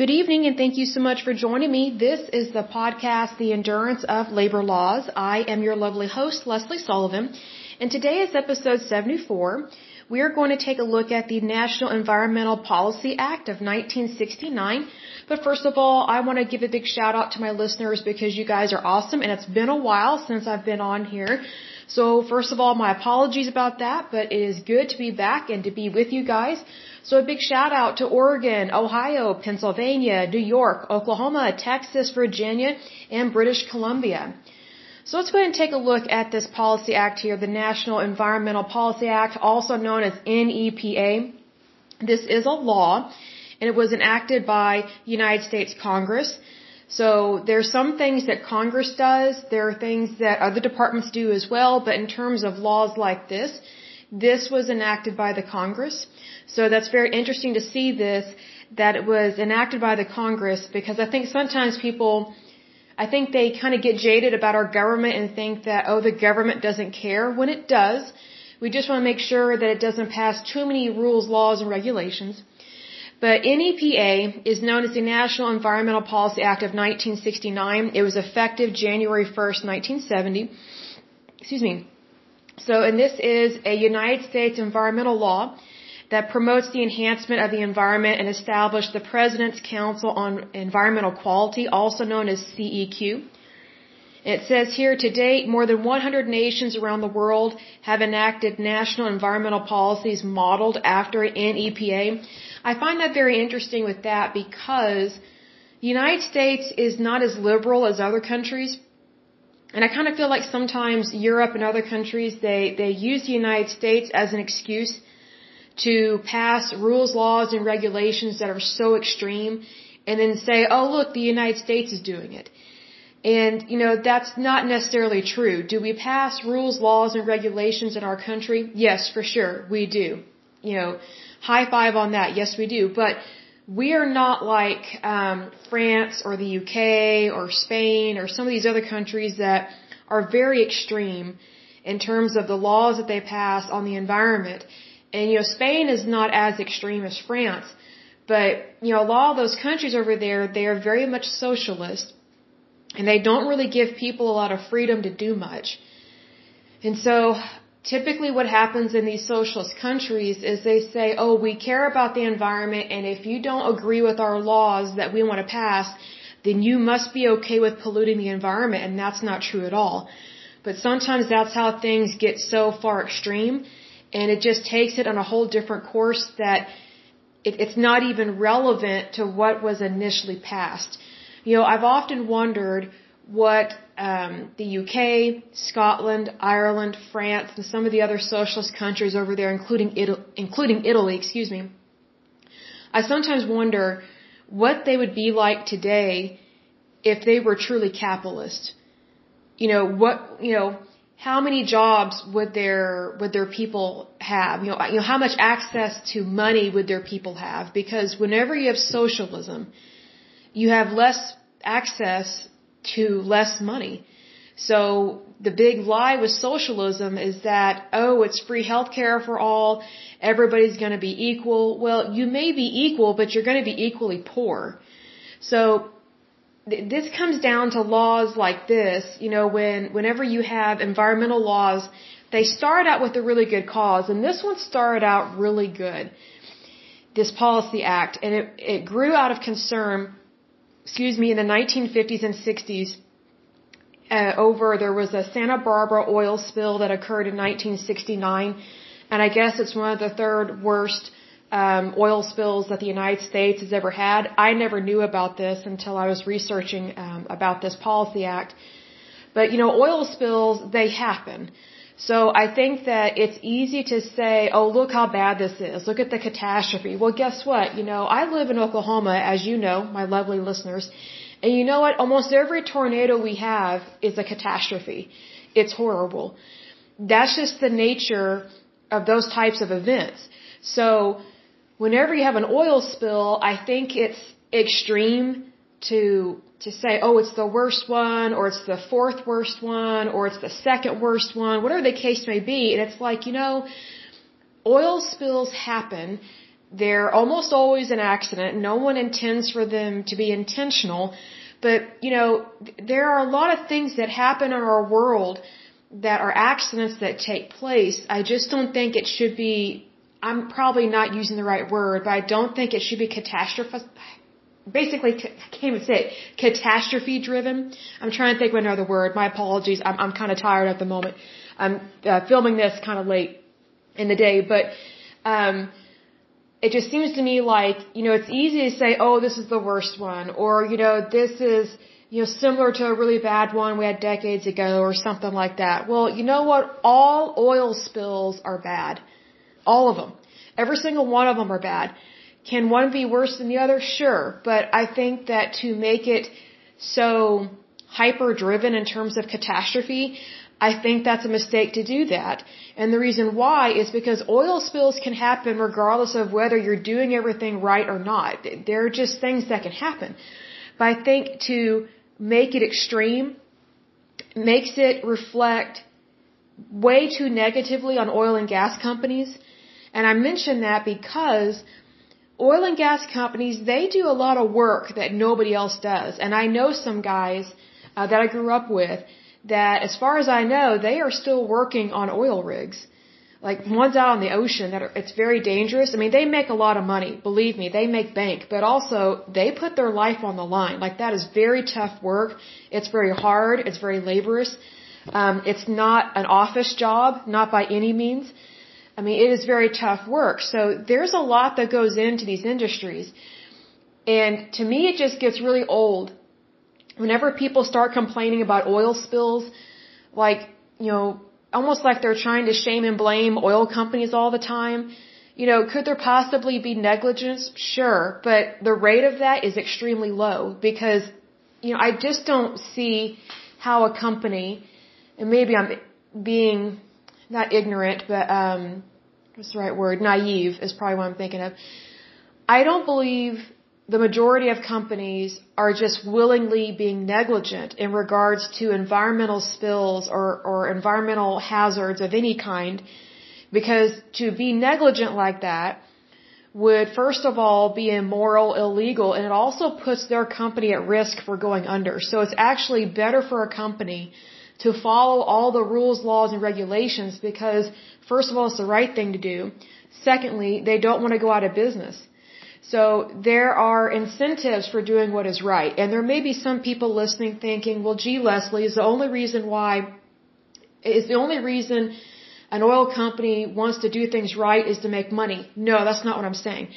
Good evening and thank you so much for joining me. This is the podcast, The Endurance of Labor Laws. I am your lovely host, Lesley Sullivan, and today is episode 74. We are going to take a look at the National Environmental Policy Act of 1969. But first of all, I want to give a big shout out to my listeners because you guys are awesome and it's been a while since I've been on here. So first of all, my apologies about that, but it is good to be back and to be with you guys. So a big shout out to Oregon, Ohio, Pennsylvania, New York, Oklahoma, Texas, Virginia, and British Columbia. So let's go ahead and take a look at this policy act here, the National Environmental Policy Act, also known as NEPA. This is a law, and it was enacted by United States Congress. So there's some things that Congress does, there are things that other departments do as well, but in terms of laws like this, this was enacted by the Congress. So that's very interesting to see this, that it was enacted by the Congress, because I think sometimes people, I think they kind of get jaded about our government and think that, oh, the government doesn't care, when it does. We just want to make sure that it doesn't pass too many rules, laws, and regulations. But NEPA is known as the National Environmental Policy Act of 1969. It was effective January 1st, 1970. Excuse me. So, and this is a United States environmental law that promotes the enhancement of the environment and established the President's Council on Environmental Quality, also known as CEQ. It says here to date, more than 100 nations around the world have enacted national environmental policies modeled after NEPA. I find that very interesting with that because the United States is not as liberal as other countries. And I kind of feel like sometimes Europe and other countries, they, they use the United States as an excuse to pass rules, laws, and regulations that are so extreme and then say, oh, look, the United States is doing it. And, you know, that's not necessarily true. Do we pass rules, laws, and regulations in our country? Yes, for sure, we do. You know, high five on that. Yes, we do. But we are not like um, France or the UK or Spain or some of these other countries that are very extreme in terms of the laws that they pass on the environment. And you know, Spain is not as extreme as France, but you know, a lot of those countries over there, they are very much socialist, and they don't really give people a lot of freedom to do much. And so typically what happens in these socialist countries is they say, oh, we care about the environment and if you don't agree with our laws that we want to pass, then you must be okay with polluting the environment and that's not true at all. But sometimes that's how things get so far extreme and it just takes it on a whole different course that it, it's not even relevant to what was initially passed. You know, I've often wondered what um, the UK, Scotland, Ireland, France, and some of the other socialist countries over there, including Italy, including Italy, excuse me. I sometimes wonder what they would be like today if they were truly capitalist. You know what? You know how many jobs would their would their people have? You know, you know how much access to money would their people have? Because whenever you have socialism, you have less access to less money. So the big lie with socialism is that, oh, it's free healthcare for all, everybody's going to be equal. Well, you may be equal, but you're going to be equally poor. So th- this comes down to laws like this, you know, when whenever you have environmental laws, they start out with a really good cause, and this one started out really good. This policy act, and it, it grew out of concern excuse me, in the 1950s and 60s, uh, over there was a Santa Barbara oil spill that occurred in 1969, and I guess it's one of the third worst um, oil spills that the United States has ever had. I never knew about this until I was researching um, about this policy act. But you know, oil spills they happen. So I think that it's easy to say, oh, look how bad this is. Look at the catastrophe. Well, guess what? You know, I live in Oklahoma, as you know, my lovely listeners. And you know what? Almost every tornado we have is a catastrophe. It's horrible. That's just the nature of those types of events. So whenever you have an oil spill, I think it's extreme to to say, oh, it's the worst one, or it's the fourth worst one, or it's the second worst one, whatever the case may be. And it's like, you know, oil spills happen. They're almost always an accident. No one intends for them to be intentional. But, you know, there are a lot of things that happen in our world that are accidents that take place. I just don't think it should be, I'm probably not using the right word, but I don't think it should be catastrophe, basically, I can't even say it, catastrophe driven. I'm trying to think of another word. My apologies. I'm, I'm kind of tired at the moment. I'm uh, filming this kind of late in the day, but, um, it just seems to me like, you know, it's easy to say, oh, this is the worst one, or, you know, this is, you know, similar to a really bad one we had decades ago or something like that. Well, you know what? All oil spills are bad. All of them. Every single one of them are bad. Can one be worse than the other? Sure. But I think that to make it so hyper driven in terms of catastrophe, I think that's a mistake to do that. And the reason why is because oil spills can happen regardless of whether you're doing everything right or not. They're just things that can happen. But I think to make it extreme makes it reflect way too negatively on oil and gas companies. And I mention that because oil and gas companies, they do a lot of work that nobody else does. And I know some guys uh, that I grew up with that as far as I know, they are still working on oil rigs. Like ones out on the ocean that are, it's very dangerous. I mean, they make a lot of money. Believe me, they make bank, but also they put their life on the line. Like that is very tough work. It's very hard. It's very laborious. Um, it's not an office job, not by any means. I mean, it is very tough work. So there's a lot that goes into these industries. And to me, it just gets really old whenever people start complaining about oil spills, like, you know, almost like they're trying to shame and blame oil companies all the time. You know, could there possibly be negligence? Sure, but the rate of that is extremely low because, you know, I just don't see how a company, and maybe I'm being not ignorant, but um, what's the right word? Naive is probably what I'm thinking of. I don't believe the majority of companies are just willingly being negligent in regards to environmental spills or, or environmental hazards of any kind because to be negligent like that would first of all be immoral, illegal, and it also puts their company at risk for going under. So it's actually better for a company to follow all the rules, laws, and regulations because first of all, it's the right thing to do. Secondly, they don't want to go out of business. So there are incentives for doing what is right. And there may be some people listening thinking, well, gee, Lesley is the only reason why, is the only reason an oil company wants to do things right is to make money. No, that's not what I'm saying.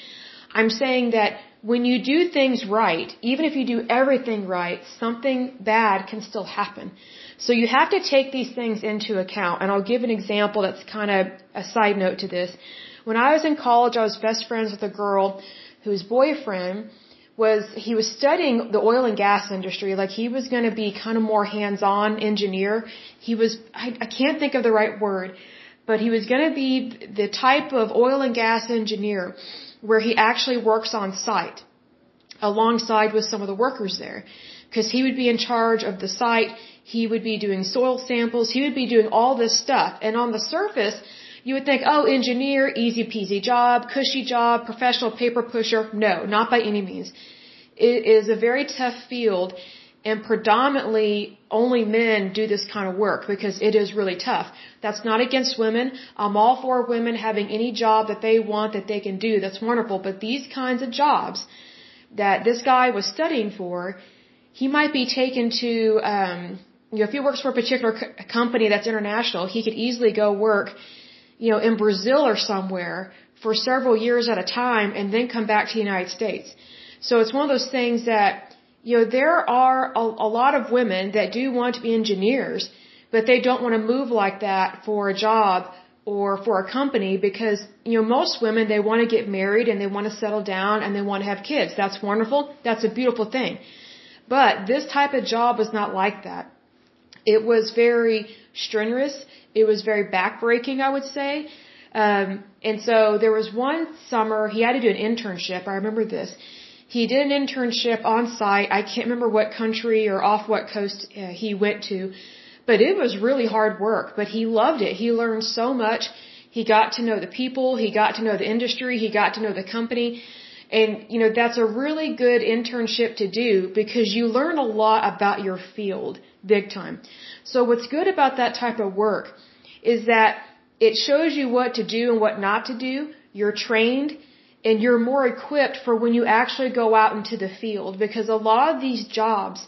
I'm saying that when you do things right, even if you do everything right, something bad can still happen. So you have to take these things into account. And I'll give an example that's kind of a side note to this. When I was in college, I was best friends with a girl whose boyfriend was he was studying the oil and gas industry like he was going to be kind of more hands-on engineer he was I, I can't think of the right word but he was going to be the type of oil and gas engineer where he actually works on site alongside with some of the workers there because he would be in charge of the site he would be doing soil samples he would be doing all this stuff and on the surface you would think, oh, engineer, easy peasy job, cushy job, professional paper pusher. No, not by any means. It is a very tough field and predominantly only men do this kind of work because it is really tough. That's not against women. I'm all for women having any job that they want that they can do. That's wonderful. But these kinds of jobs that this guy was studying for, he might be taken to, um, you know, if he works for a particular company that's international, he could easily go work you know, in Brazil or somewhere for several years at a time and then come back to the United States. So it's one of those things that, you know, there are a, a lot of women that do want to be engineers, but they don't want to move like that for a job or for a company because, you know, most women, they want to get married and they want to settle down and they want to have kids. That's wonderful. That's a beautiful thing. But this type of job was not like that. It was very strenuous. It was very backbreaking, I would say. Um, and so there was one summer he had to do an internship. I remember this. He did an internship on site. I can't remember what country or off what coast uh, he went to, but it was really hard work. But he loved it. He learned so much. He got to know the people. He got to know the industry. He got to know the company. And, you know, that's a really good internship to do because you learn a lot about your field big time. So what's good about that type of work is that it shows you what to do and what not to do. You're trained and you're more equipped for when you actually go out into the field because a lot of these jobs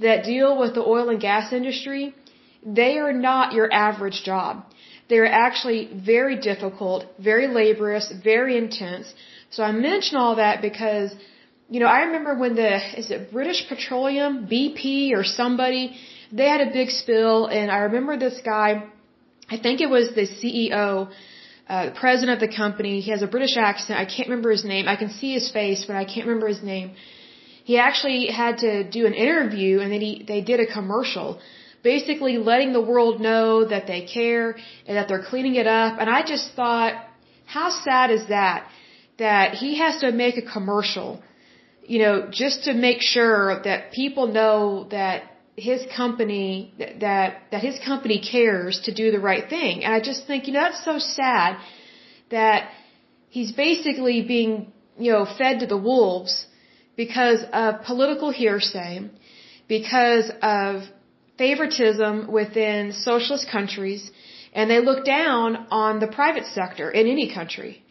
that deal with the oil and gas industry, they are not your average job. They're actually very difficult, very laborious, very intense. So I mention all that because, you know, I remember when the, is it British Petroleum, BP or somebody, they had a big spill and I remember this guy, I think it was the CEO, uh, the president of the company. He has a British accent. I can't remember his name. I can see his face, but I can't remember his name. He actually had to do an interview and then he, they did a commercial basically letting the world know that they care and that they're cleaning it up. And I just thought, how sad is that? That he has to make a commercial, you know, just to make sure that people know that his company that that his company cares to do the right thing. And I just think, you know, that's so sad that he's basically being, you know, fed to the wolves because of political hearsay, because of favoritism within socialist countries, and they look down on the private sector in any country.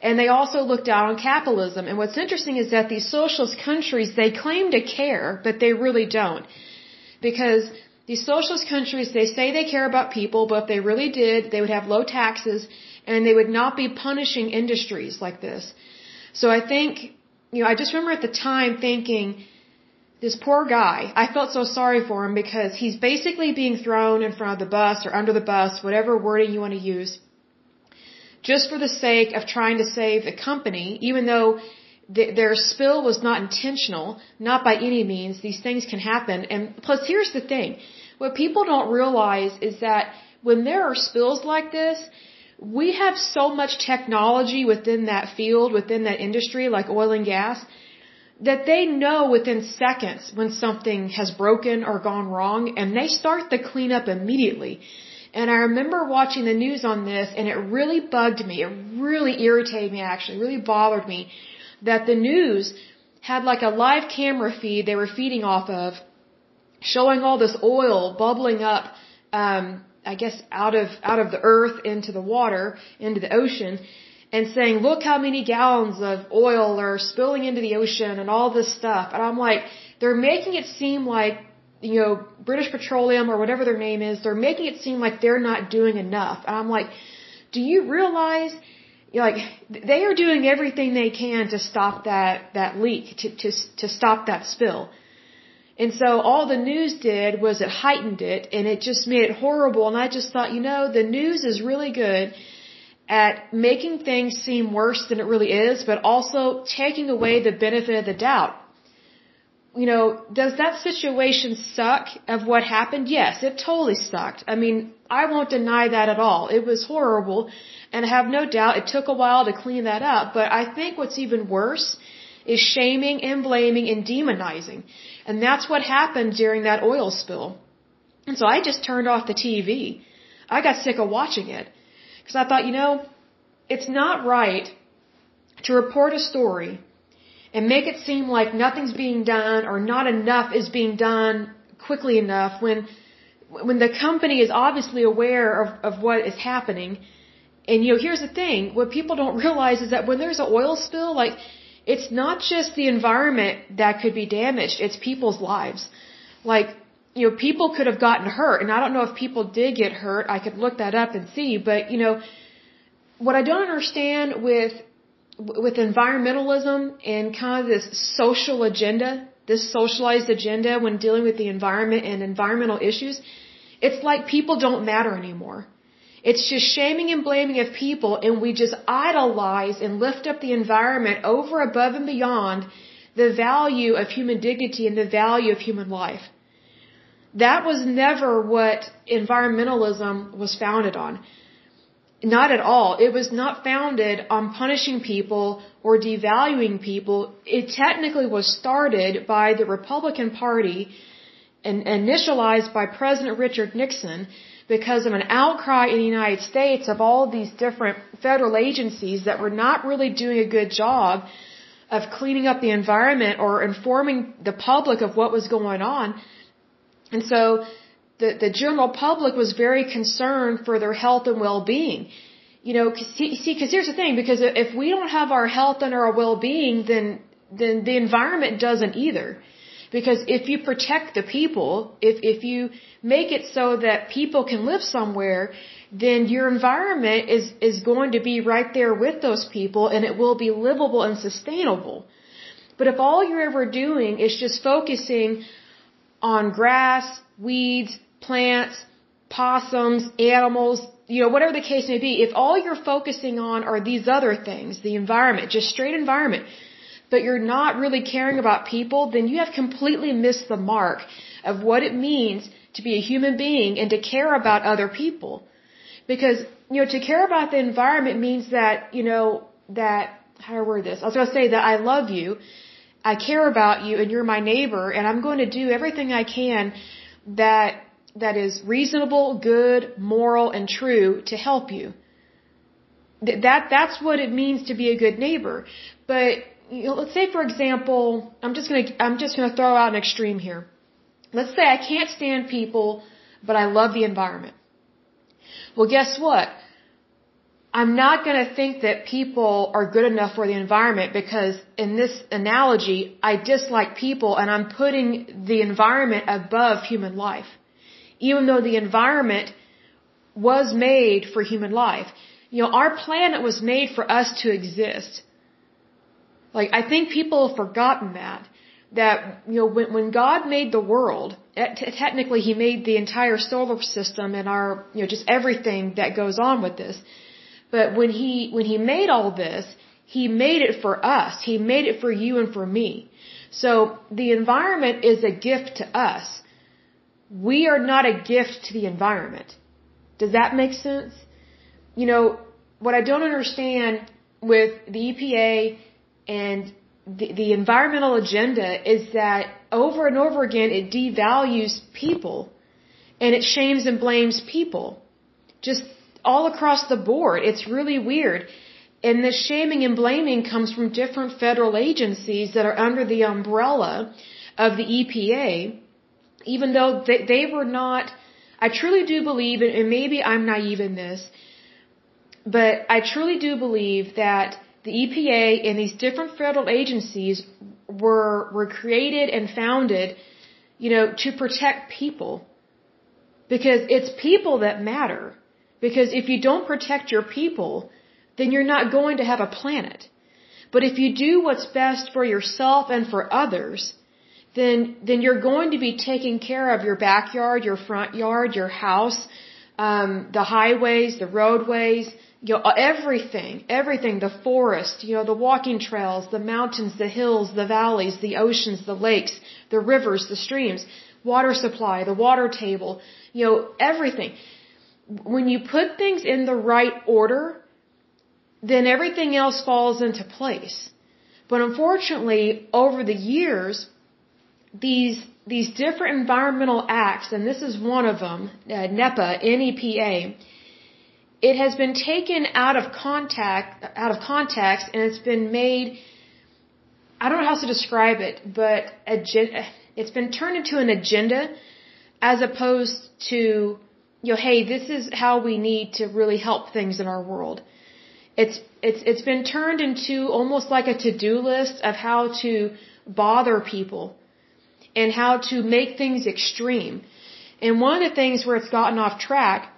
And they also look down on capitalism. And what's interesting is that these socialist countries, they claim to care, but they really don't because these socialist countries, they say they care about people, but if they really did, they would have low taxes and they would not be punishing industries like this. So I think, you know, I just remember at the time thinking, this poor guy, I felt so sorry for him because he's basically being thrown in front of the bus or under the bus, whatever wording you want to use, just for the sake of trying to save the company, even though their spill was not intentional, not by any means. These things can happen. And plus, here's the thing. What people don't realize is that when there are spills like this, we have so much technology within that field, within that industry, like oil and gas, that they know within seconds when something has broken or gone wrong, and they start the cleanup immediately. And I remember watching the news on this, and it really bugged me. It really irritated me, actually, really bothered me that the news had like a live camera feed they were feeding off of, showing all this oil bubbling up, um, I guess out of out of the earth into the water, into the ocean, and saying, "Look how many gallons of oil are spilling into the ocean and all this stuff." And I'm like, they're making it seem like you know British Petroleum or whatever their name is, they're making it seem like they're not doing enough. And I'm like, do you realize like they are doing everything they can to stop that that leak to to to stop that spill. And so all the news did was it heightened it and it just made it horrible and I just thought, you know, the news is really good at making things seem worse than it really is, but also taking away the benefit of the doubt. You know, does that situation suck of what happened? Yes, it totally sucked. I mean, I won't deny that at all. It was horrible and I have no doubt it took a while to clean that up, but I think what's even worse is shaming and blaming and demonizing. And that's what happened during that oil spill. And so I just turned off the TV. I got sick of watching it. Because I thought, you know, it's not right to report a story and make it seem like nothing's being done or not enough is being done quickly enough when when the company is obviously aware of, of what is happening. And you know, here's the thing: what people don't realize is that when there's an oil spill, like it's not just the environment that could be damaged; it's people's lives. Like you know, people could have gotten hurt, and I don't know if people did get hurt. I could look that up and see, but you know, what I don't understand with with environmentalism and kind of this social agenda, this socialized agenda when dealing with the environment and environmental issues, it's like people don't matter anymore. It's just shaming and blaming of people, and we just idolize and lift up the environment over, above, and beyond the value of human dignity and the value of human life. That was never what environmentalism was founded on. Not at all. It was not founded on punishing people or devaluing people. It technically was started by the Republican Party and initialized by President Richard Nixon because of an outcry in the United States of all these different federal agencies that were not really doing a good job of cleaning up the environment or informing the public of what was going on. And so the, the general public was very concerned for their health and well-being. You know, see, because here's the thing, because if we don't have our health and our well-being, then, then the environment doesn't either. Because if you protect the people, if, if you make it so that people can live somewhere, then your environment is, is going to be right there with those people and it will be livable and sustainable. But if all you're ever doing is just focusing on grass, weeds, plants, possums, animals, you know, whatever the case may be, if all you're focusing on are these other things, the environment, just straight environment, but you're not really caring about people, then you have completely missed the mark of what it means to be a human being and to care about other people. Because, you know, to care about the environment means that, you know, that, how do I word this? I was going to say that I love you, I care about you, and you're my neighbor, and I'm going to do everything I can that, that is reasonable, good, moral, and true to help you. That, that's what it means to be a good neighbor. But you know, let's say for example, I'm just gonna I'm just gonna throw out an extreme here. Let's say I can't stand people, but I love the environment. Well, guess what? I'm not going to think that people are good enough for the environment because in this analogy, I dislike people and I'm putting the environment above human life. Even though the environment was made for human life. You know, our planet was made for us to exist. Like, I think people have forgotten that. That, you know, when, when God made the world, technically He made the entire solar system and our, you know, just everything that goes on with this. But when He, when He made all this, He made it for us. He made it for you and for me. So, the environment is a gift to us. We are not a gift to the environment. Does that make sense? You know, what I don't understand with the EPA and the, the environmental agenda is that over and over again it devalues people and it shames and blames people. Just all across the board. It's really weird. And the shaming and blaming comes from different federal agencies that are under the umbrella of the EPA, even though they, they were not, I truly do believe, and maybe I'm naive in this, but I truly do believe that the EPA and these different federal agencies were were created and founded, you know, to protect people. Because it's people that matter. Because if you don't protect your people, then you're not going to have a planet. But if you do what's best for yourself and for others, then then you're going to be taking care of your backyard, your front yard, your house, um, the highways, the roadways, you know, everything, everything, the forest, you know, the walking trails, the mountains, the hills, the valleys, the oceans, the lakes, the rivers, the streams, water supply, the water table, you know, everything. When you put things in the right order, then everything else falls into place. But unfortunately, over the years, these these different environmental acts, and this is one of them, uh, NEPA, NEPA, it has been taken out of contact, out of context, and it's been made. I don't know how to describe it, but it's been turned into an agenda, as opposed to, you know, hey, this is how we need to really help things in our world. It's it's it's been turned into almost like a to-do list of how to bother people and how to make things extreme. And one of the things where it's gotten off track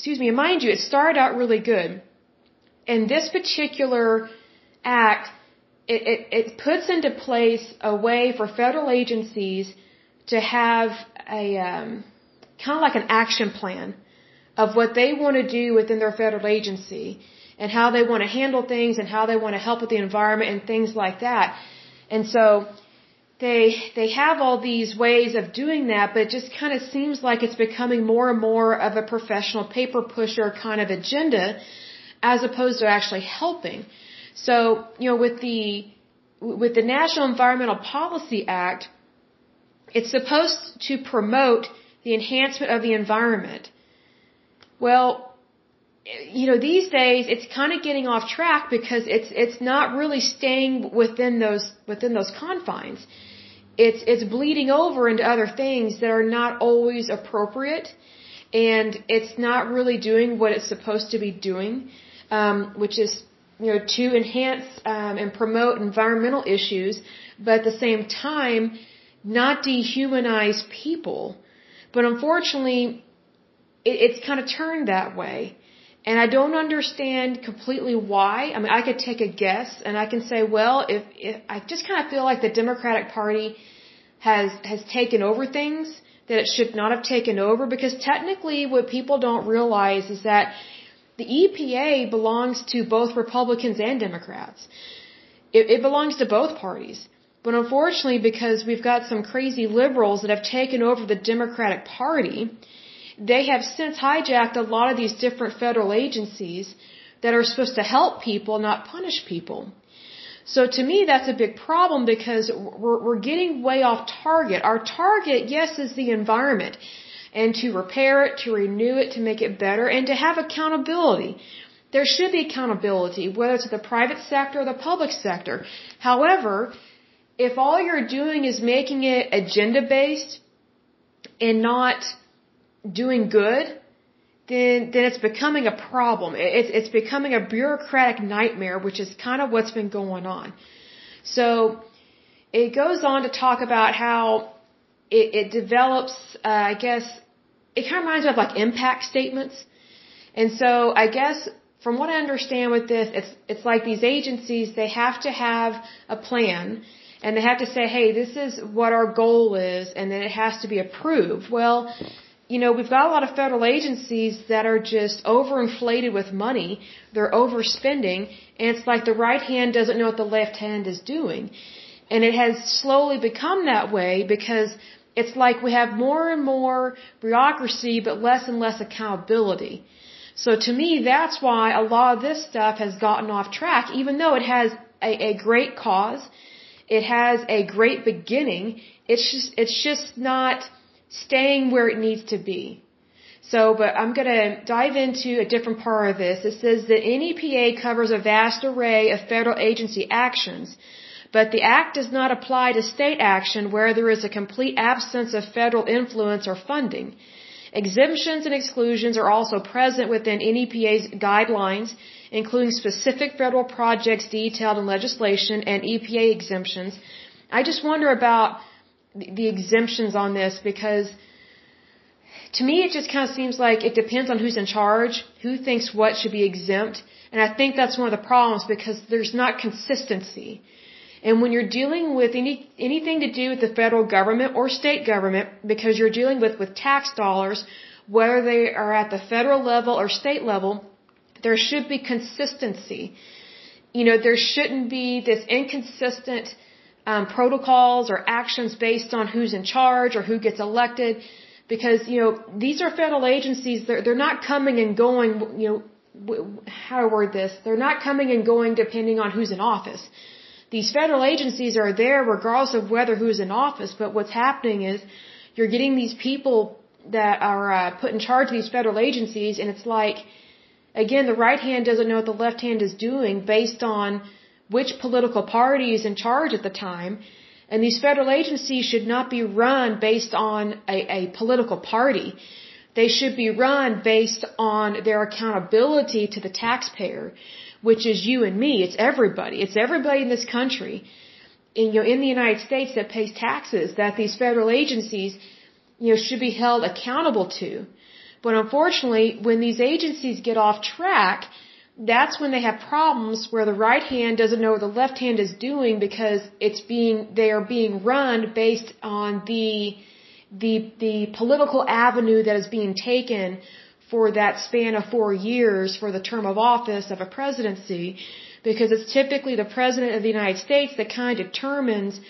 excuse me, mind you, it started out really good. And this particular act, it, it, it puts into place a way for federal agencies to have a um, kind of like an action plan of what they want to do within their federal agency and how they want to handle things and how they want to help with the environment and things like that. And so they they have all these ways of doing that, but it just kind of seems like it's becoming more and more of a professional paper pusher kind of agenda, as opposed to actually helping. So you know, with the with the National Environmental Policy Act, it's supposed to promote the enhancement of the environment. Well, you know, these days it's kind of getting off track because it's it's not really staying within those within those confines. It's it's bleeding over into other things that are not always appropriate, and it's not really doing what it's supposed to be doing, um, which is you know to enhance um, and promote environmental issues, but at the same time not dehumanize people. But unfortunately, it, it's kind of turned that way and I don't understand completely why. I mean, I could take a guess and I can say, well, if, if I just kind of feel like the Democratic Party has has taken over things that it should not have taken over because technically what people don't realize is that the EPA belongs to both Republicans and Democrats. It, it belongs to both parties. But unfortunately, because we've got some crazy liberals that have taken over the Democratic Party, they have since hijacked a lot of these different federal agencies that are supposed to help people, not punish people. So to me, that's a big problem because we're, we're getting way off target. Our target, yes, is the environment and to repair it, to renew it, to make it better, and to have accountability. There should be accountability, whether it's the private sector or the public sector. However, if all you're doing is making it agenda based and not doing good, then then it's becoming a problem. It's it's becoming a bureaucratic nightmare, which is kind of what's been going on. So it goes on to talk about how it, it develops. Uh, I guess it kind of reminds me of like impact statements. And so I guess from what I understand with this, it's it's like these agencies they have to have a plan and they have to say, hey, this is what our goal is, and then it has to be approved. Well you know, we've got a lot of federal agencies that are just overinflated with money. They're overspending, and it's like the right hand doesn't know what the left hand is doing. And it has slowly become that way because it's like we have more and more bureaucracy, but less and less accountability. So to me, that's why a lot of this stuff has gotten off track, even though it has a, a great cause. It has a great beginning. It's just, it's just not, staying where it needs to be. So, but I'm going to dive into a different part of this. It says that NEPA covers a vast array of federal agency actions, but the Act does not apply to state action where there is a complete absence of federal influence or funding. Exemptions and exclusions are also present within NEPA's guidelines, including specific federal projects detailed in legislation and EPA exemptions. I just wonder about the exemptions on this because to me it just kind of seems like it depends on who's in charge, who thinks what should be exempt, and I think that's one of the problems because there's not consistency. And when you're dealing with any anything to do with the federal government or state government, because you're dealing with with tax dollars, whether they are at the federal level or state level, there should be consistency. You know, there shouldn't be this inconsistent um, protocols or actions based on who's in charge or who gets elected, because you know these are federal agencies. They're they're not coming and going. You know, how to word this? They're not coming and going depending on who's in office. These federal agencies are there regardless of whether who's in office. But what's happening is you're getting these people that are uh, put in charge of these federal agencies, and it's like, again, the right hand doesn't know what the left hand is doing based on which political party is in charge at the time. And these federal agencies should not be run based on a, a political party. They should be run based on their accountability to the taxpayer, which is you and me. It's everybody. It's everybody in this country, in, you know, in the United States that pays taxes that these federal agencies, you know, should be held accountable to. But unfortunately, when these agencies get off track, that's when they have problems where the right hand doesn't know what the left hand is doing because it's being they are being run based on the the the political avenue that is being taken for that span of 4 years for the term of office of a presidency because it's typically the president of the United States that kind of determines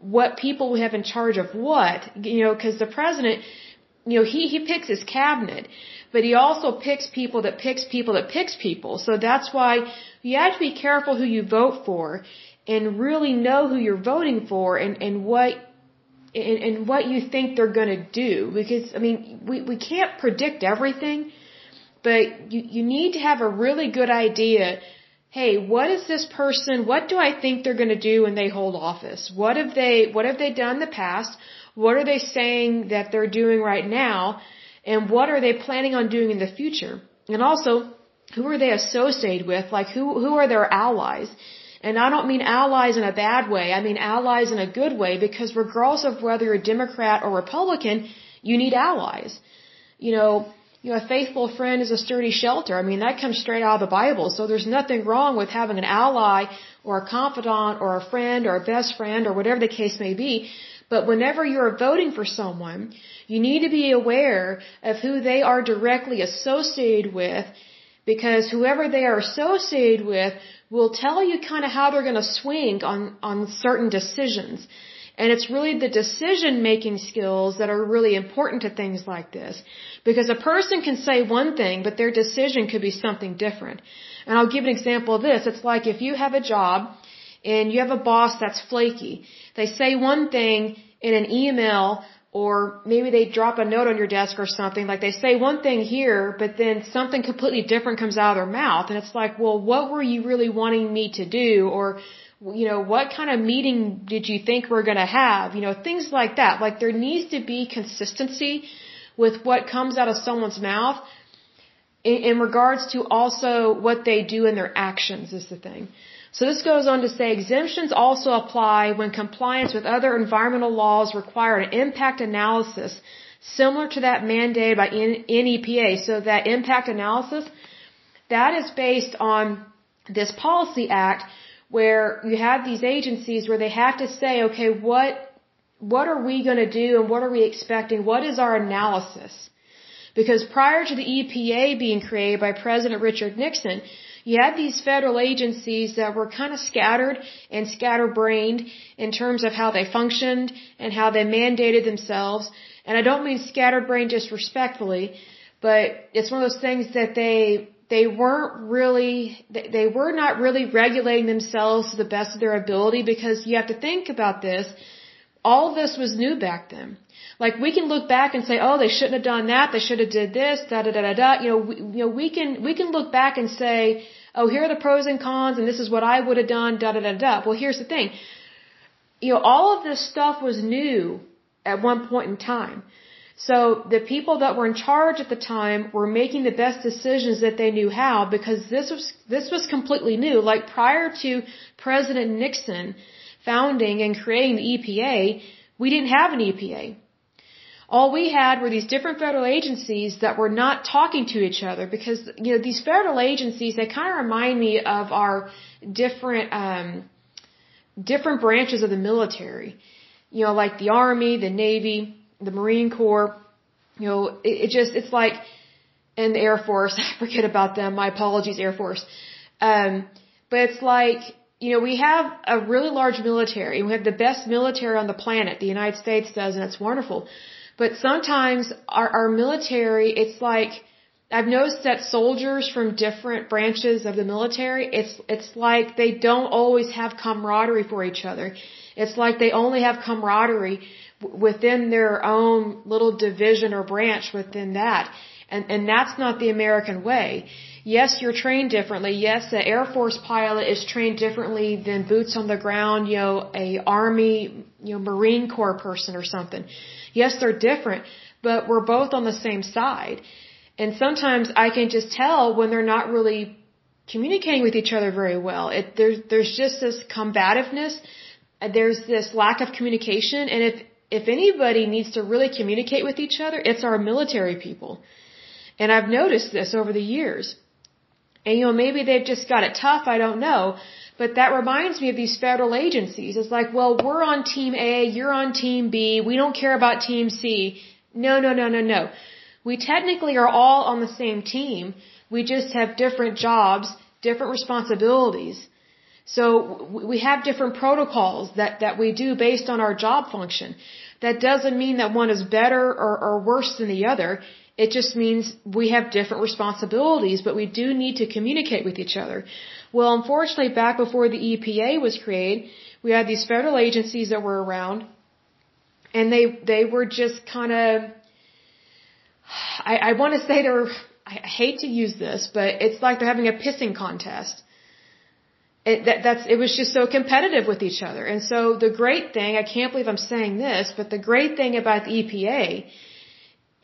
what people we have in charge of what you know because the president you know he he picks his cabinet but he also picks people that picks people that picks people. So that's why you have to be careful who you vote for and really know who you're voting for and, and what and, and what you think they're going to do because I mean we we can't predict everything but you, you need to have a really good idea hey, what is this person, what do I think they're going to do when they hold office? What have they, what have they done in the past? What are they saying that they're doing right now? And what are they planning on doing in the future? And also, who are they associated with? Like, who, who are their allies? And I don't mean allies in a bad way. I mean allies in a good way because regardless of whether you're a Democrat or Republican, you need allies. You know, you know, a faithful friend is a sturdy shelter. I mean, that comes straight out of the Bible. So there's nothing wrong with having an ally or a confidant or a friend or a best friend or whatever the case may be. But whenever you're voting for someone, you need to be aware of who they are directly associated with because whoever they are associated with will tell you kind of how they're going to swing on, on certain decisions. And it's really the decision making skills that are really important to things like this. Because a person can say one thing, but their decision could be something different. And I'll give an example of this. It's like if you have a job and you have a boss that's flaky. They say one thing in an email or maybe they drop a note on your desk or something. Like they say one thing here, but then something completely different comes out of their mouth. And it's like, well, what were you really wanting me to do? Or you know, what kind of meeting did you think we're going to have? You know, things like that. Like there needs to be consistency with what comes out of someone's mouth in, in regards to also what they do in their actions is the thing. So this goes on to say exemptions also apply when compliance with other environmental laws require an impact analysis similar to that mandated by NEPA. So that impact analysis, that is based on this policy act where you have these agencies where they have to say, okay, what, what are we going to do and what are we expecting? What is our analysis? Because prior to the EPA being created by President Richard Nixon, you had these federal agencies that were kind of scattered and scatterbrained in terms of how they functioned and how they mandated themselves. And I don't mean scatterbrained disrespectfully, but it's one of those things that they they weren't really they were not really regulating themselves to the best of their ability because you have to think about this all this was new back then. Like we can look back and say oh they shouldn't have done that. They should have did this da da da da da. You know we, you know we can we can look back and say oh here are the pros and cons and this is what I would have done da da da da. Well here's the thing. You know all of this stuff was new at one point in time. So the people that were in charge at the time were making the best decisions that they knew how because this was this was completely new. Like prior to President Nixon founding and creating the EPA, we didn't have an EPA. All we had were these different federal agencies that were not talking to each other because you know these federal agencies they kind of remind me of our different um, different branches of the military. You know, like the Army, the Navy, the Marine Corps, you know, it, it just, it's like, and the Air Force, I forget about them, my apologies, Air Force. Um, but it's like, you know, we have a really large military, we have the best military on the planet, the United States does, and it's wonderful. But sometimes our, our military, it's like, I've noticed that soldiers from different branches of the military, it's, it's like they don't always have camaraderie for each other. It's like they only have camaraderie within their own little division or branch within that. And, and that's not the American way. Yes, you're trained differently. Yes, the Air Force pilot is trained differently than boots on the ground, you know, a Army, you know, Marine Corps person or something. Yes, they're different, but we're both on the same side. And sometimes I can just tell when they're not really communicating with each other very well. It, there's, there's just this combativeness. There's this lack of communication. And if, if anybody needs to really communicate with each other, it's our military people. And I've noticed this over the years. And you know, maybe they've just got it tough, I don't know. But that reminds me of these federal agencies. It's like, well, we're on team A, you're on team B, we don't care about team C. No, no, no, no, no. We technically are all on the same team. We just have different jobs, different responsibilities. So we have different protocols that, that we do based on our job function. That doesn't mean that one is better or, or worse than the other. It just means we have different responsibilities, but we do need to communicate with each other. Well, unfortunately, back before the EPA was created, we had these federal agencies that were around, and they they were just kind of, I, I want to say they were I hate to use this, but it's like they're having a pissing contest. It, that, that's, it was just so competitive with each other. And so the great thing, I can't believe I'm saying this, but the great thing about the EPA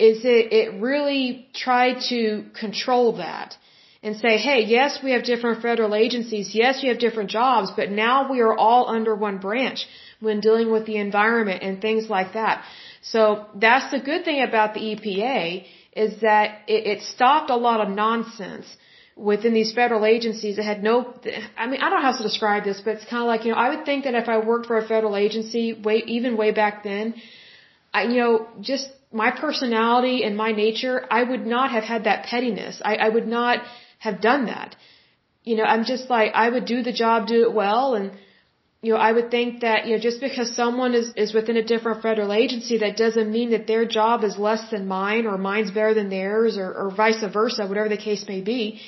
is it, it really tried to control that and say, hey, yes, we have different federal agencies. Yes, we have different jobs, but now we are all under one branch when dealing with the environment and things like that. So that's the good thing about the EPA is that it, it stopped a lot of nonsense within these federal agencies that had no, I mean, I don't know how to describe this, but it's kind of like, you know, I would think that if I worked for a federal agency way, even way back then, I, you know, just my personality and my nature, I would not have had that pettiness. I, I would not have done that. You know, I'm just like, I would do the job, do it well, and, you know, I would think that, you know, just because someone is, is within a different federal agency, that doesn't mean that their job is less than mine or mine's better than theirs or, or vice versa, whatever the case may be.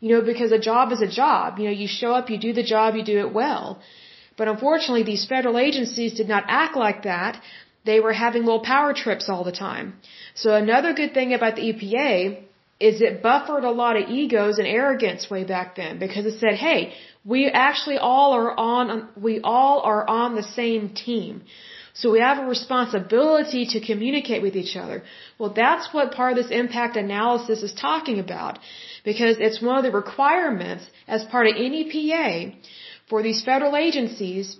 You know, because a job is a job. You know, you show up, you do the job, you do it well. But unfortunately, these federal agencies did not act like that. They were having little power trips all the time. So another good thing about the EPA is it buffered a lot of egos and arrogance way back then because it said, hey, we actually all are on, we all are on the same team. So we have a responsibility to communicate with each other. Well, that's what part of this impact analysis is talking about because it's one of the requirements as part of any PA for these federal agencies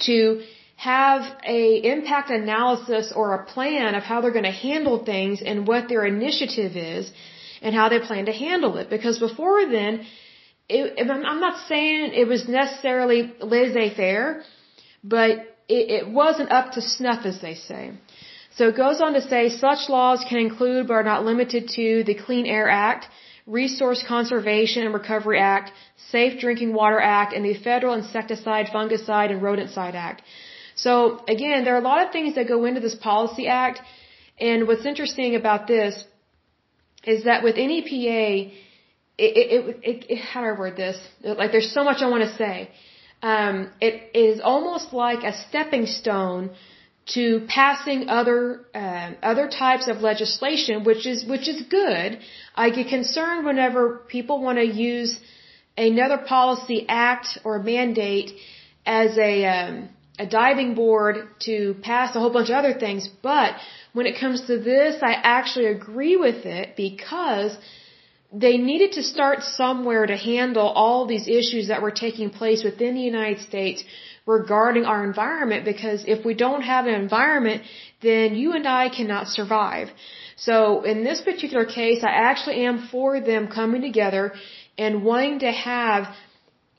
to have a impact analysis or a plan of how they're going to handle things and what their initiative is and how they plan to handle it. Because before then, it, I'm not saying it was necessarily laissez-faire, but it, it wasn't up to snuff, as they say. So it goes on to say such laws can include but are not limited to the Clean Air Act, Resource Conservation and Recovery Act, Safe Drinking Water Act, and the Federal Insecticide, Fungicide, and Rodenticide Act. So again, there are a lot of things that go into this policy act, and what's interesting about this is that with NEPA, it, it, it, it, how do I word this? Like, there's so much I want to say. Um, it is almost like a stepping stone to passing other uh, other types of legislation, which is which is good. I get concerned whenever people want to use another policy act or mandate as a um, a diving board to pass a whole bunch of other things, but when it comes to this, I actually agree with it because they needed to start somewhere to handle all these issues that were taking place within the United States regarding our environment because if we don't have an environment, then you and I cannot survive. So in this particular case, I actually am for them coming together and wanting to have,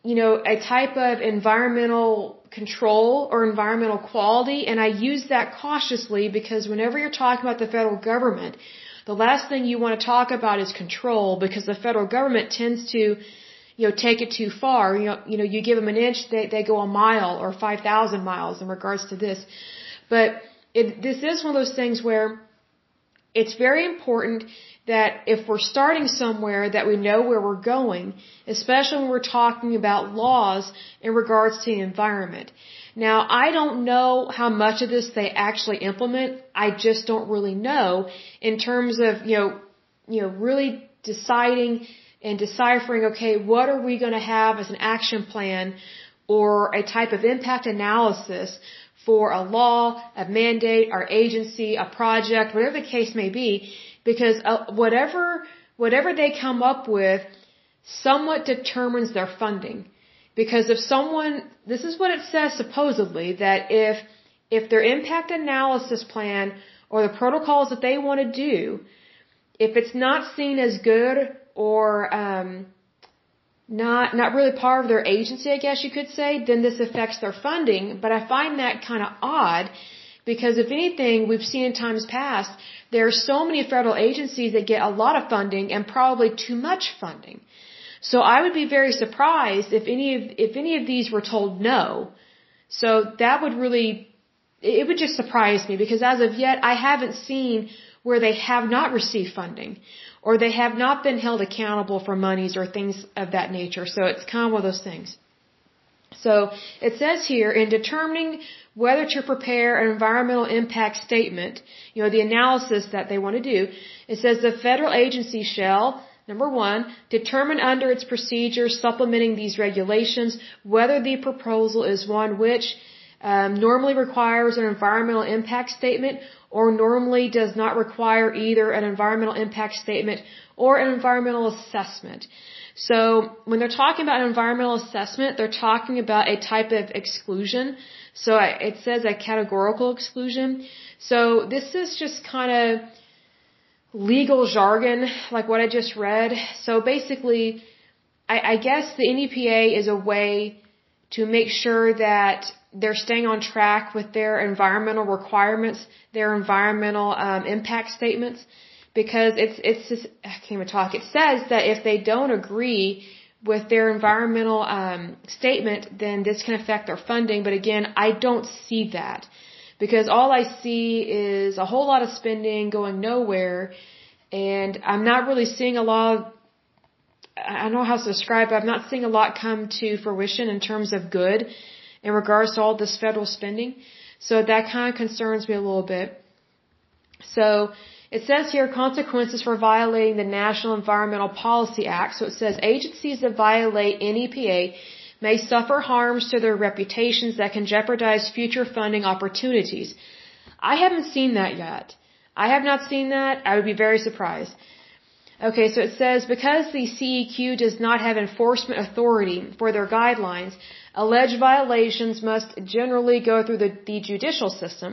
you know, a type of environmental control or environmental quality, and I use that cautiously because whenever you're talking about the federal government, the last thing you want to talk about is control because the federal government tends to, you know, take it too far. You know, you know, you give them an inch, they they go a mile or five thousand miles in regards to this. But it, this is one of those things where it's very important that if we're starting somewhere that we know where we're going, especially when we're talking about laws in regards to the environment. Now, I don't know how much of this they actually implement. I just don't really know in terms of, you know, you know, really deciding and deciphering, okay, what are we going to have as an action plan or a type of impact analysis for a law, a mandate, our agency, a project, whatever the case may be, because uh, whatever whatever they come up with somewhat determines their funding. Because if someone, this is what it says supposedly, that if if their impact analysis plan or the protocols that they want to do, if it's not seen as good or um, not not really part of their agency, I guess you could say, then this affects their funding. But I find that kind of odd because if anything, we've seen in times past, there are so many federal agencies that get a lot of funding and probably too much funding. So I would be very surprised if any of, if any of these were told no. So that would really, it would just surprise me because as of yet, I haven't seen where they have not received funding or they have not been held accountable for monies or things of that nature. So it's kind of one of those things. So it says here in determining whether to prepare an environmental impact statement, you know, the analysis that they want to do, it says the federal agency shall, number one, determine under its procedures supplementing these regulations whether the proposal is one which um, normally requires an environmental impact statement or normally does not require either an environmental impact statement or an environmental assessment. So when they're talking about an environmental assessment, they're talking about a type of exclusion. So it says a categorical exclusion. So this is just kind of legal jargon, like what I just read. So basically, I, I guess the NEPA is a way to make sure that they're staying on track with their environmental requirements, their environmental um, impact statements because it's it's just, I can't even talk. It says that if they don't agree with their environmental um, statement, then this can affect their funding. But again, I don't see that because all I see is a whole lot of spending going nowhere, and I'm not really seeing a lot. Of, I don't know how to describe it. I'm not seeing a lot come to fruition in terms of good in regards to all this federal spending. So that kind of concerns me a little bit. So it says here consequences for violating the National Environmental Policy Act. So it says agencies that violate NEPA may suffer harms to their reputations that can jeopardize future funding opportunities. I haven't seen that yet. I have not seen that. I would be very surprised. Okay, so it says because the CEQ does not have enforcement authority for their guidelines, alleged violations must generally go through the, the judicial system.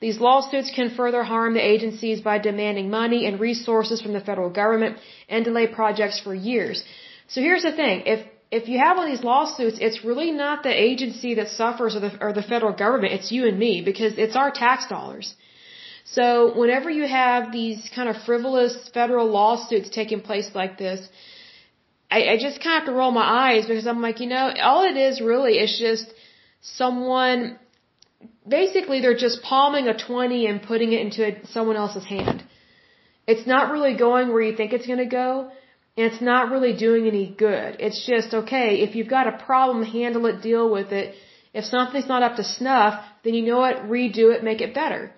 These lawsuits can further harm the agencies by demanding money and resources from the federal government and delay projects for years. So here's the thing. If if you have all these lawsuits, it's really not the agency that suffers or the, or the federal government. It's you and me because it's our tax dollars. So whenever you have these kind of frivolous federal lawsuits taking place like this, I, I just kind of have to roll my eyes because I'm like, you know, all it is really is just someone basically they're just palming a 20 and putting it into someone else's hand. It's not really going where you think it's going to go, and it's not really doing any good. It's just, okay, if you've got a problem, handle it, deal with it. If something's not up to snuff, then you know what, redo it, make it better.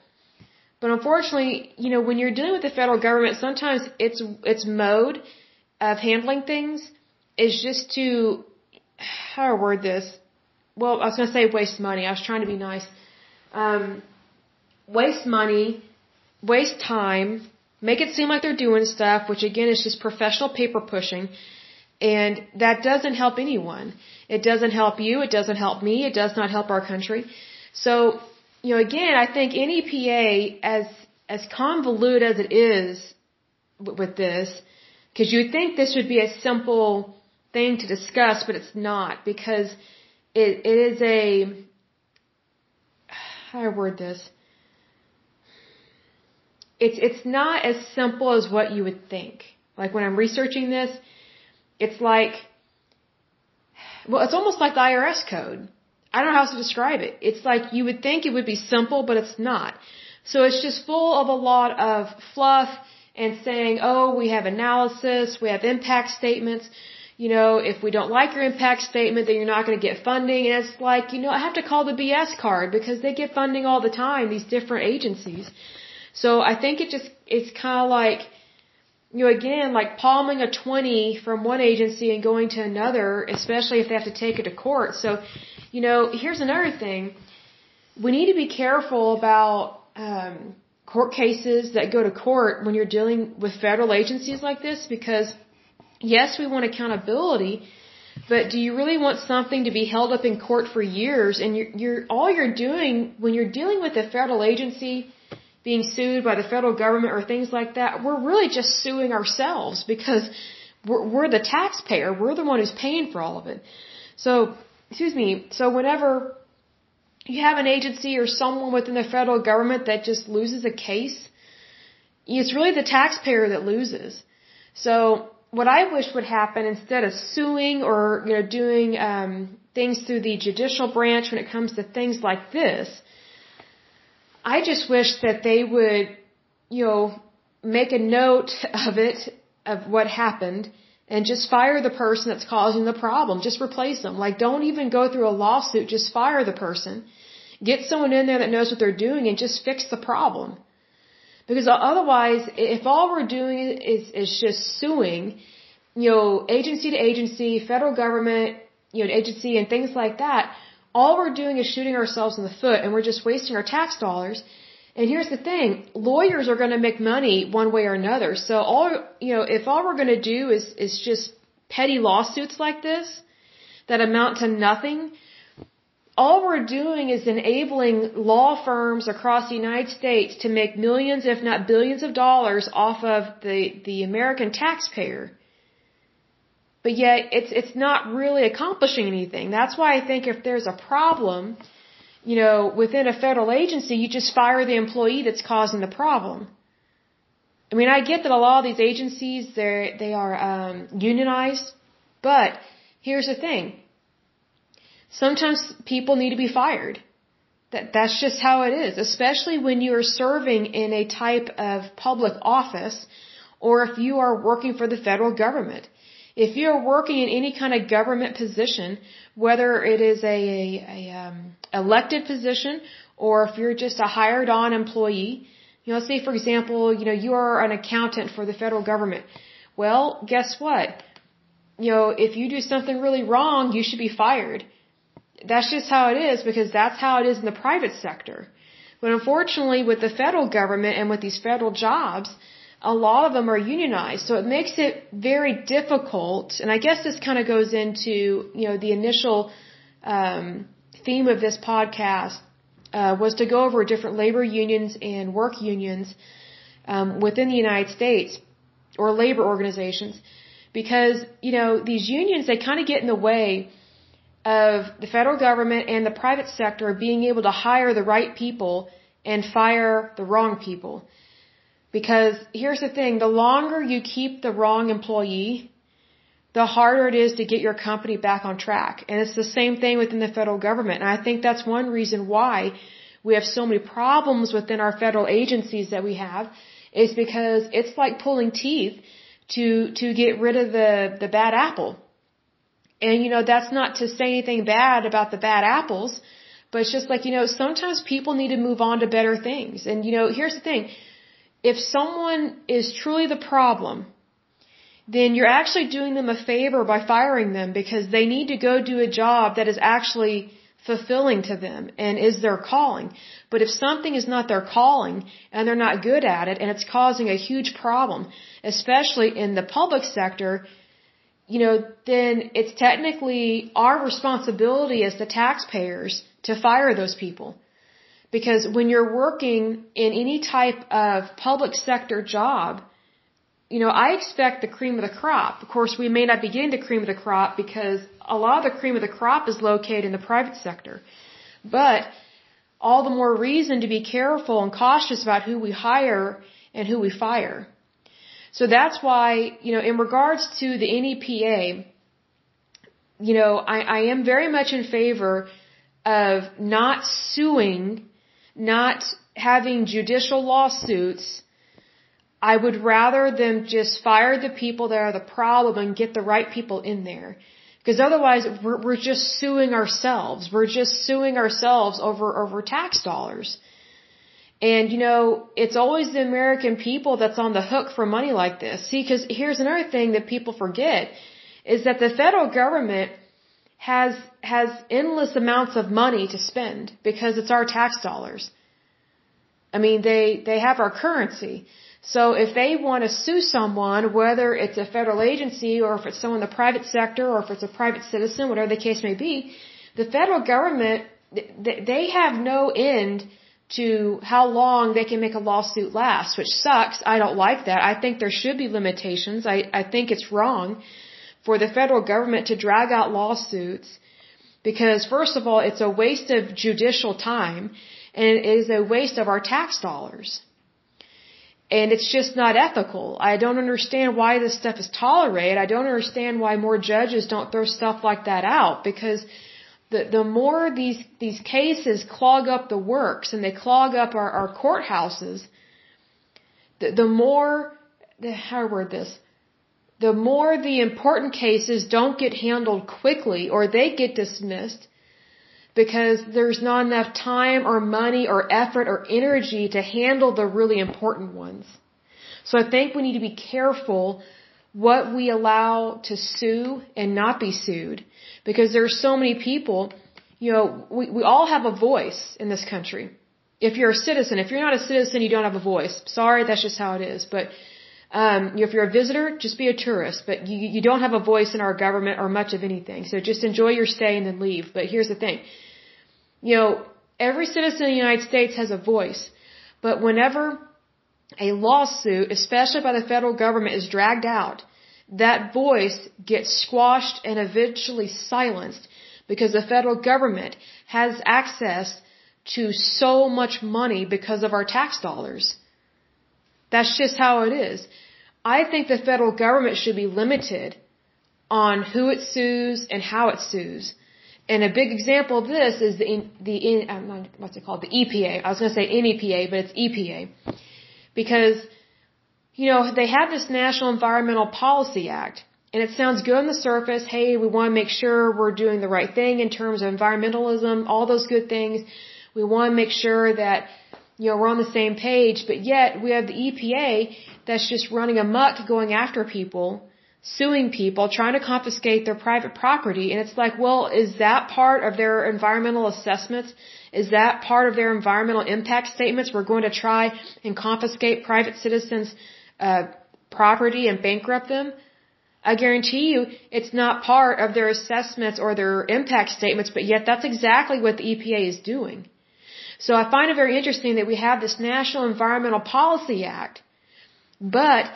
But unfortunately, you know, when you're dealing with the federal government, sometimes its its mode of handling things is just to how I word this? Well, I was going to say waste money. I was trying to be nice um, waste money, waste time, make it seem like they're doing stuff, which again is just professional paper pushing. And that doesn't help anyone. It doesn't help you. It doesn't help me. It does not help our country. So, you know, again, I think NEPA, as, as convoluted as it is with this, because you would think this would be a simple thing to discuss, but it's not because it, it is a, how do I word this? It's it's not as simple as what you would think. Like when I'm researching this, it's like well, it's almost like the IRS code. I don't know how else to describe it. It's like you would think it would be simple, but it's not. So it's just full of a lot of fluff and saying, oh, we have analysis, we have impact statements you know, if we don't like your impact statement, then you're not going to get funding. And it's like, you know, I have to call the BS card because they get funding all the time, these different agencies. So I think it just, it's kind of like, you know, again, like palming a 20 from one agency and going to another, especially if they have to take it to court. So, you know, here's another thing. We need to be careful about, um, court cases that go to court when you're dealing with federal agencies like this because yes, we want accountability, but do you really want something to be held up in court for years? And you're, you're all you're doing when you're dealing with a federal agency being sued by the federal government or things like that, we're really just suing ourselves because we're, we're the taxpayer. We're the one who's paying for all of it. So, excuse me. So whenever you have an agency or someone within the federal government that just loses a case, it's really the taxpayer that loses. So what I wish would happen instead of suing or you know doing um, things through the judicial branch when it comes to things like this, I just wish that they would you know make a note of it of what happened and just fire the person that's causing the problem. Just replace them. Like don't even go through a lawsuit. Just fire the person. Get someone in there that knows what they're doing and just fix the problem. Because otherwise, if all we're doing is, is just suing, you know, agency to agency, federal government, you know, agency and things like that, all we're doing is shooting ourselves in the foot and we're just wasting our tax dollars. And here's the thing, lawyers are going to make money one way or another. So all, you know, if all we're going to do is, is just petty lawsuits like this that amount to nothing, all we're doing is enabling law firms across the United States to make millions, if not billions of dollars off of the, the American taxpayer. But yet it's, it's not really accomplishing anything. That's why I think if there's a problem, you know, within a federal agency, you just fire the employee that's causing the problem. I mean, I get that a lot of these agencies, they're, they are, um, unionized, but here's the thing Sometimes people need to be fired. That, that's just how it is, especially when you are serving in a type of public office or if you are working for the federal government. If you're working in any kind of government position, whether it is a, a, a um, elected position or if you're just a hired on employee, you know, say for example, you know, you are an accountant for the federal government. Well, guess what? You know, if you do something really wrong, you should be fired that's just how it is because that's how it is in the private sector. But unfortunately, with the federal government and with these federal jobs, a lot of them are unionized. So it makes it very difficult. And I guess this kind of goes into, you know, the initial um, theme of this podcast uh, was to go over different labor unions and work unions um, within the United States or labor organizations because, you know, these unions, they kind of get in the way of the federal government and the private sector being able to hire the right people and fire the wrong people. Because here's the thing, the longer you keep the wrong employee, the harder it is to get your company back on track. And it's the same thing within the federal government. And I think that's one reason why we have so many problems within our federal agencies that we have is because it's like pulling teeth to, to get rid of the, the bad apple. And you know, that's not to say anything bad about the bad apples, but it's just like, you know, sometimes people need to move on to better things. And you know, here's the thing. If someone is truly the problem, then you're actually doing them a favor by firing them because they need to go do a job that is actually fulfilling to them and is their calling. But if something is not their calling and they're not good at it and it's causing a huge problem, especially in the public sector, you know, then it's technically our responsibility as the taxpayers to fire those people. Because when you're working in any type of public sector job, you know, I expect the cream of the crop. Of course, we may not be getting the cream of the crop because a lot of the cream of the crop is located in the private sector. But all the more reason to be careful and cautious about who we hire and who we fire. So that's why, you know, in regards to the NEPA, you know, I, I am very much in favor of not suing, not having judicial lawsuits. I would rather them just fire the people that are the problem and get the right people in there. Because otherwise, we're, we're just suing ourselves. We're just suing ourselves over, over tax dollars. And you know, it's always the American people that's on the hook for money like this. See, because here's another thing that people forget is that the federal government has has endless amounts of money to spend because it's our tax dollars. I mean, they they have our currency. So if they want to sue someone, whether it's a federal agency or if it's someone in the private sector or if it's a private citizen, whatever the case may be, the federal government they have no end to how long they can make a lawsuit last, which sucks. I don't like that. I think there should be limitations. I, I think it's wrong for the federal government to drag out lawsuits because first of all, it's a waste of judicial time and it is a waste of our tax dollars. And it's just not ethical. I don't understand why this stuff is tolerated. I don't understand why more judges don't throw stuff like that out because the, the more these, these cases clog up the works and they clog up our, our courthouses, the, the more, the, how to word this, the more the important cases don't get handled quickly or they get dismissed because there's not enough time or money or effort or energy to handle the really important ones. So I think we need to be careful what we allow to sue and not be sued because there are so many people, you know, we, we all have a voice in this country. If you're a citizen, if you're not a citizen, you don't have a voice. Sorry, that's just how it is. But um, if you're a visitor, just be a tourist. But you, you don't have a voice in our government or much of anything. So just enjoy your stay and then leave. But here's the thing. You know, every citizen in the United States has a voice. But whenever a lawsuit, especially by the federal government, is dragged out, that voice gets squashed and eventually silenced because the federal government has access to so much money because of our tax dollars. That's just how it is. I think the federal government should be limited on who it sues and how it sues. And a big example of this is the the what's it called the EPA. I was going to say NEPA, but it's EPA because you know they have this National Environmental Policy Act, and it sounds good on the surface. Hey, we want to make sure we're doing the right thing in terms of environmentalism, all those good things. We want to make sure that you know we're on the same page, but yet we have the EPA that's just running amuck going after people suing people, trying to confiscate their private property. And it's like, well, is that part of their environmental assessments? Is that part of their environmental impact statements? We're going to try and confiscate private citizens' uh, property and bankrupt them. I guarantee you it's not part of their assessments or their impact statements, but yet that's exactly what the EPA is doing. So I find it very interesting that we have this National Environmental Policy Act, but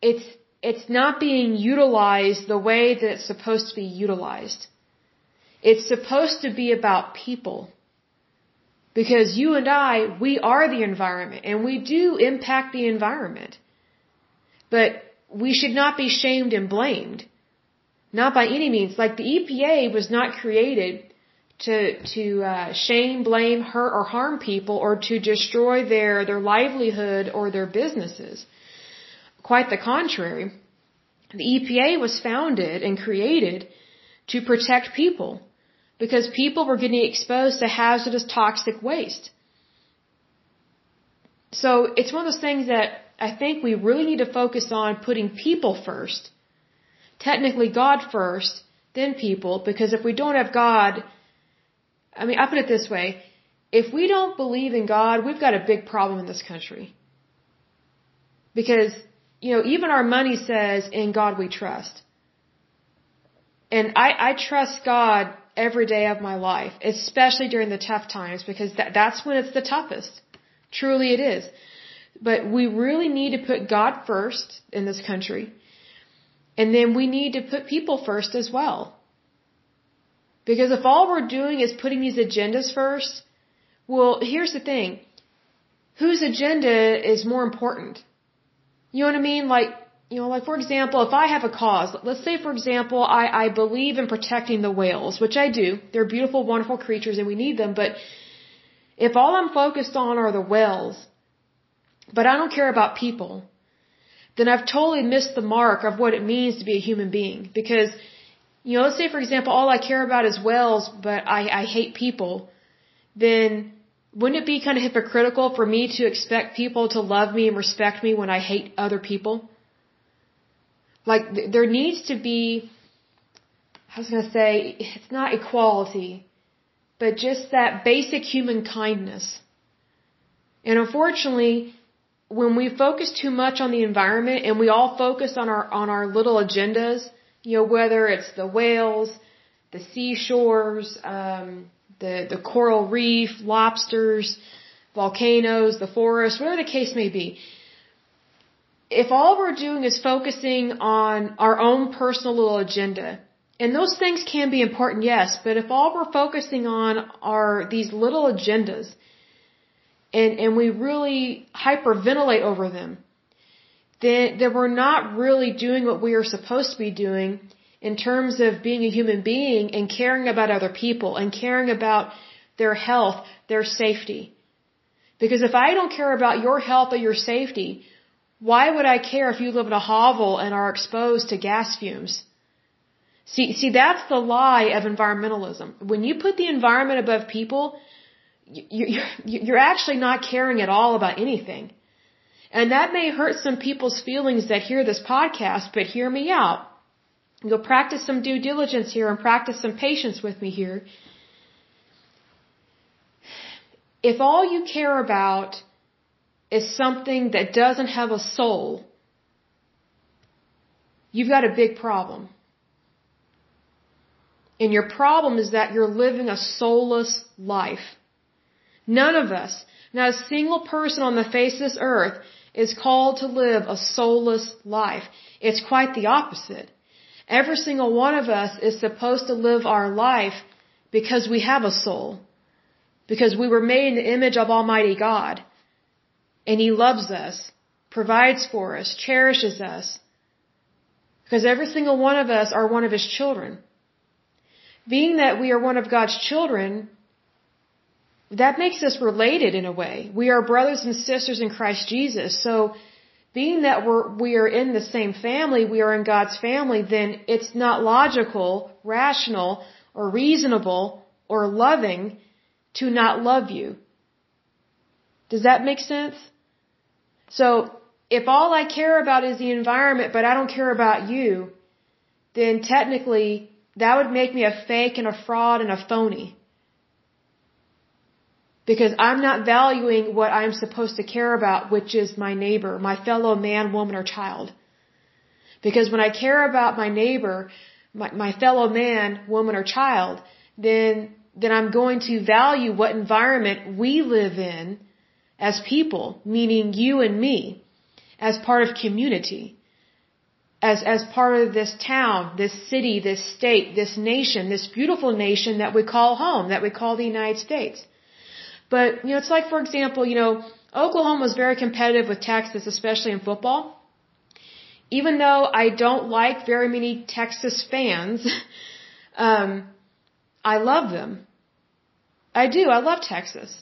it's it's not being utilized the way that it's supposed to be utilized. It's supposed to be about people. Because you and I, we are the environment and we do impact the environment. But we should not be shamed and blamed. Not by any means. Like the EPA was not created to, to uh, shame, blame, hurt, or harm people or to destroy their, their livelihood or their businesses. Quite the contrary. The EPA was founded and created to protect people because people were getting exposed to hazardous toxic waste. So it's one of those things that I think we really need to focus on putting people first. Technically God first, then people, because if we don't have God, I mean, I put it this way, if we don't believe in God, we've got a big problem in this country. Because you know, even our money says, in God we trust. And I, I trust God every day of my life, especially during the tough times, because that, that's when it's the toughest. Truly it is. But we really need to put God first in this country. And then we need to put people first as well. Because if all we're doing is putting these agendas first, well, here's the thing. Whose agenda is more important? You know what I mean? Like, you know, like for example, if I have a cause, let's say for example, I, I believe in protecting the whales, which I do. They're beautiful, wonderful creatures and we need them, but if all I'm focused on are the whales, but I don't care about people, then I've totally missed the mark of what it means to be a human being. Because, you know, let's say for example, all I care about is whales, but I, I hate people, then wouldn't it be kind of hypocritical for me to expect people to love me and respect me when I hate other people? Like, th- there needs to be, I was going to say, it's not equality, but just that basic human kindness. And unfortunately, when we focus too much on the environment and we all focus on our, on our little agendas, you know, whether it's the whales, the seashores, um, the, the coral reef, lobsters, volcanoes, the forest, whatever the case may be. If all we're doing is focusing on our own personal little agenda, and those things can be important, yes, but if all we're focusing on are these little agendas, and, and we really hyperventilate over them, then, then we're not really doing what we are supposed to be doing in terms of being a human being and caring about other people and caring about their health, their safety. Because if I don't care about your health or your safety, Why would I care if you live in a hovel and are exposed to gas fumes? See, see, that's the lie of environmentalism. When you put the environment above people, you're, you're actually not caring at all about anything. And that may hurt some people's feelings that hear this podcast, but hear me out. You'll practice some due diligence here and practice some patience with me here. If all you care about is something that doesn't have a soul, you've got a big problem. And your problem is that you're living a soulless life. None of us, not a single person on the face of this earth, is called to live a soulless life. It's quite the opposite. Every single one of us is supposed to live our life because we have a soul. Because we were made in the image of Almighty God. And He loves us, provides for us, cherishes us. Because every single one of us are one of His children. Being that we are one of God's children, that makes us related in a way. We are brothers and sisters in Christ Jesus. So, being that we're, we are in the same family, we are in God's family, then it's not logical, rational, or reasonable, or loving to not love you. Does that make sense? So, if all I care about is the environment, but I don't care about you, then technically that would make me a fake and a fraud and a phony. Because I'm not valuing what I'm supposed to care about, which is my neighbor, my fellow man, woman, or child. Because when I care about my neighbor, my, my fellow man, woman, or child, then, then I'm going to value what environment we live in as people, meaning you and me, as part of community, as, as part of this town, this city, this state, this nation, this beautiful nation that we call home, that we call the United States. But, you know, it's like, for example, you know, Oklahoma was very competitive with Texas, especially in football. Even though I don't like very many Texas fans, um, I love them. I do. I love Texas.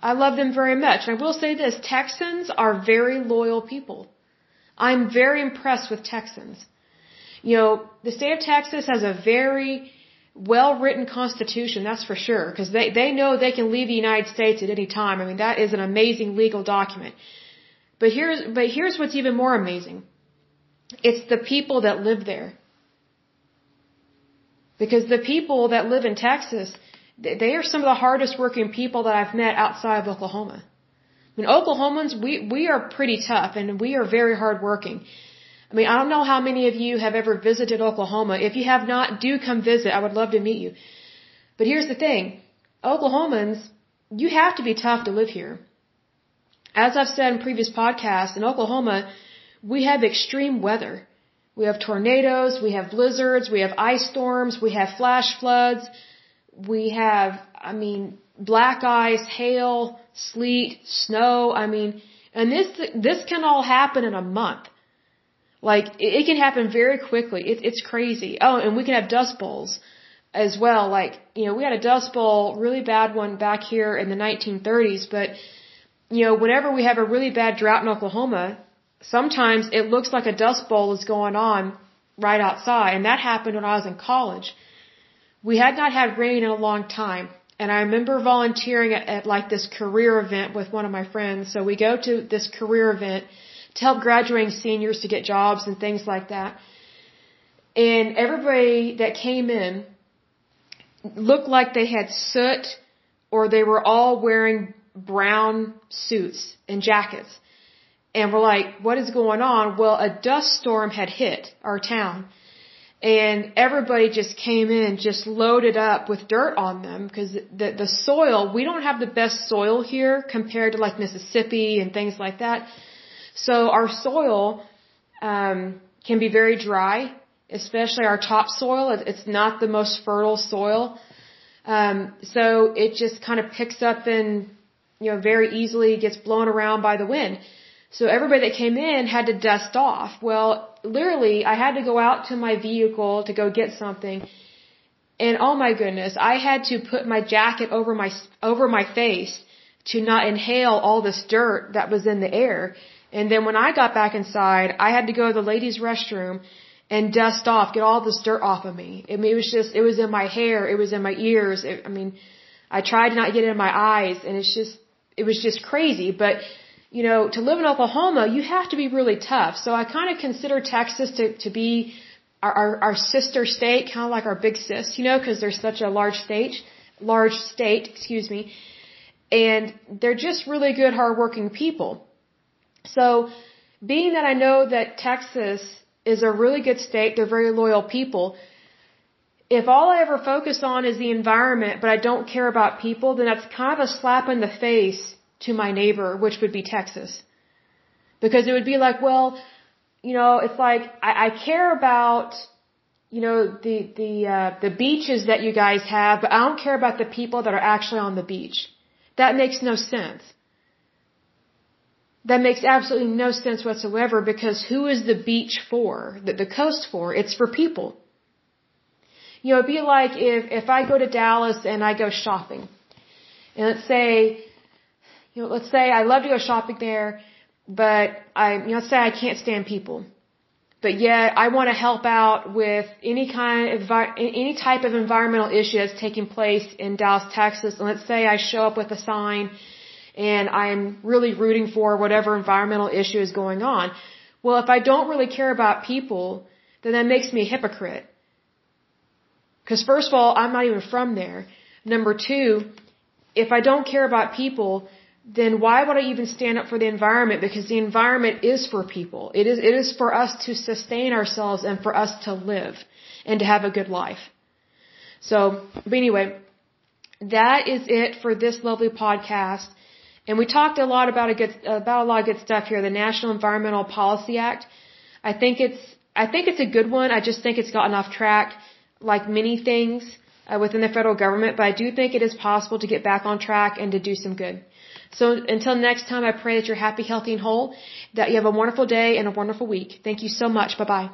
I love them very much. And I will say this, Texans are very loyal people. I'm very impressed with Texans. You know, the state of Texas has a very well written constitution, that's for sure, because they, they know they can leave the United States at any time. I mean, that is an amazing legal document. But here's, but here's what's even more amazing. It's the people that live there. Because the people that live in Texas, they are some of the hardest working people that I've met outside of Oklahoma. I mean, Oklahomans, we, we are pretty tough and we are very hard working. I mean, I don't know how many of you have ever visited Oklahoma. If you have not, do come visit. I would love to meet you. But here's the thing. Oklahomans, you have to be tough to live here. As I've said in previous podcasts, in Oklahoma, we have extreme weather. We have tornadoes, we have blizzards, we have ice storms, we have flash floods, we have, I mean, black ice, hail, sleet, snow. I mean, and this this can all happen in a month. Like it, can happen very quickly. It, it's crazy. Oh, and we can have dust bowls as well. Like you know, we had a dust bowl, really bad one back here in the 1930s. But you know, whenever we have a really bad drought in Oklahoma, sometimes it looks like a dust bowl is going on right outside, and that happened when I was in college. We had not had rain in a long time. And I remember volunteering at, at like this career event with one of my friends. So we go to this career event to help graduating seniors to get jobs and things like that. And everybody that came in looked like they had soot or they were all wearing brown suits and jackets. And we're like, what is going on? Well, a dust storm had hit our town and everybody just came in just loaded up with dirt on them because the the soil we don't have the best soil here compared to like Mississippi and things like that. So our soil um, can be very dry, especially our topsoil. It's not the most fertile soil, um, so it just kind of picks up and you know very easily gets blown around by the wind. So everybody that came in had to dust off. Well, literally, I had to go out to my vehicle to go get something. And oh my goodness, I had to put my jacket over my, over my face to not inhale all this dirt that was in the air. And then when I got back inside, I had to go to the ladies' restroom and dust off, get all this dirt off of me. I mean, it was just, it was in my hair, it was in my ears. It, I mean, I tried to not get it in my eyes, and it's just, it was just crazy. But, you know, to live in Oklahoma, you have to be really tough. So I kind of consider Texas to, to be our, our, our sister state, kind of like our big sis, you know, because they're such a large state, large state, excuse me. And they're just really good, hardworking people. So, being that I know that Texas is a really good state, they're very loyal people. If all I ever focus on is the environment, but I don't care about people, then that's kind of a slap in the face to my neighbor, which would be Texas. Because it would be like, well, you know, it's like I, I care about, you know, the the uh, the beaches that you guys have, but I don't care about the people that are actually on the beach. That makes no sense. That makes absolutely no sense whatsoever because who is the beach for? The, the coast for? It's for people. You know, it'd be like if if I go to Dallas and I go shopping, and let's say, you know, let's say I love to go shopping there but I, you know, let's say I can't stand people, but yet I want to help out with any kind of any type of environmental issue that's taking place in Dallas, Texas. And let's say I show up with a sign, and I'm really rooting for whatever environmental issue is going on. Well, if I don't really care about people, then that makes me a hypocrite. Because first of all, I'm not even from there. Number two, if I don't care about people, then why would I even stand up for the environment? Because the environment is for people. It is, it is for us to sustain ourselves and for us to live and to have a good life. So, but anyway, that is it for this lovely podcast. And we talked a lot about a good, about a lot of good stuff here. The National Environmental Policy Act. I think it's, I think it's a good one. I just think it's gotten off track like many things uh, within the federal government, but I do think it is possible to get back on track and to do some good. So until next time, I pray that you're happy, healthy, and whole, that you have a wonderful day and a wonderful week. Thank you so much. Bye bye.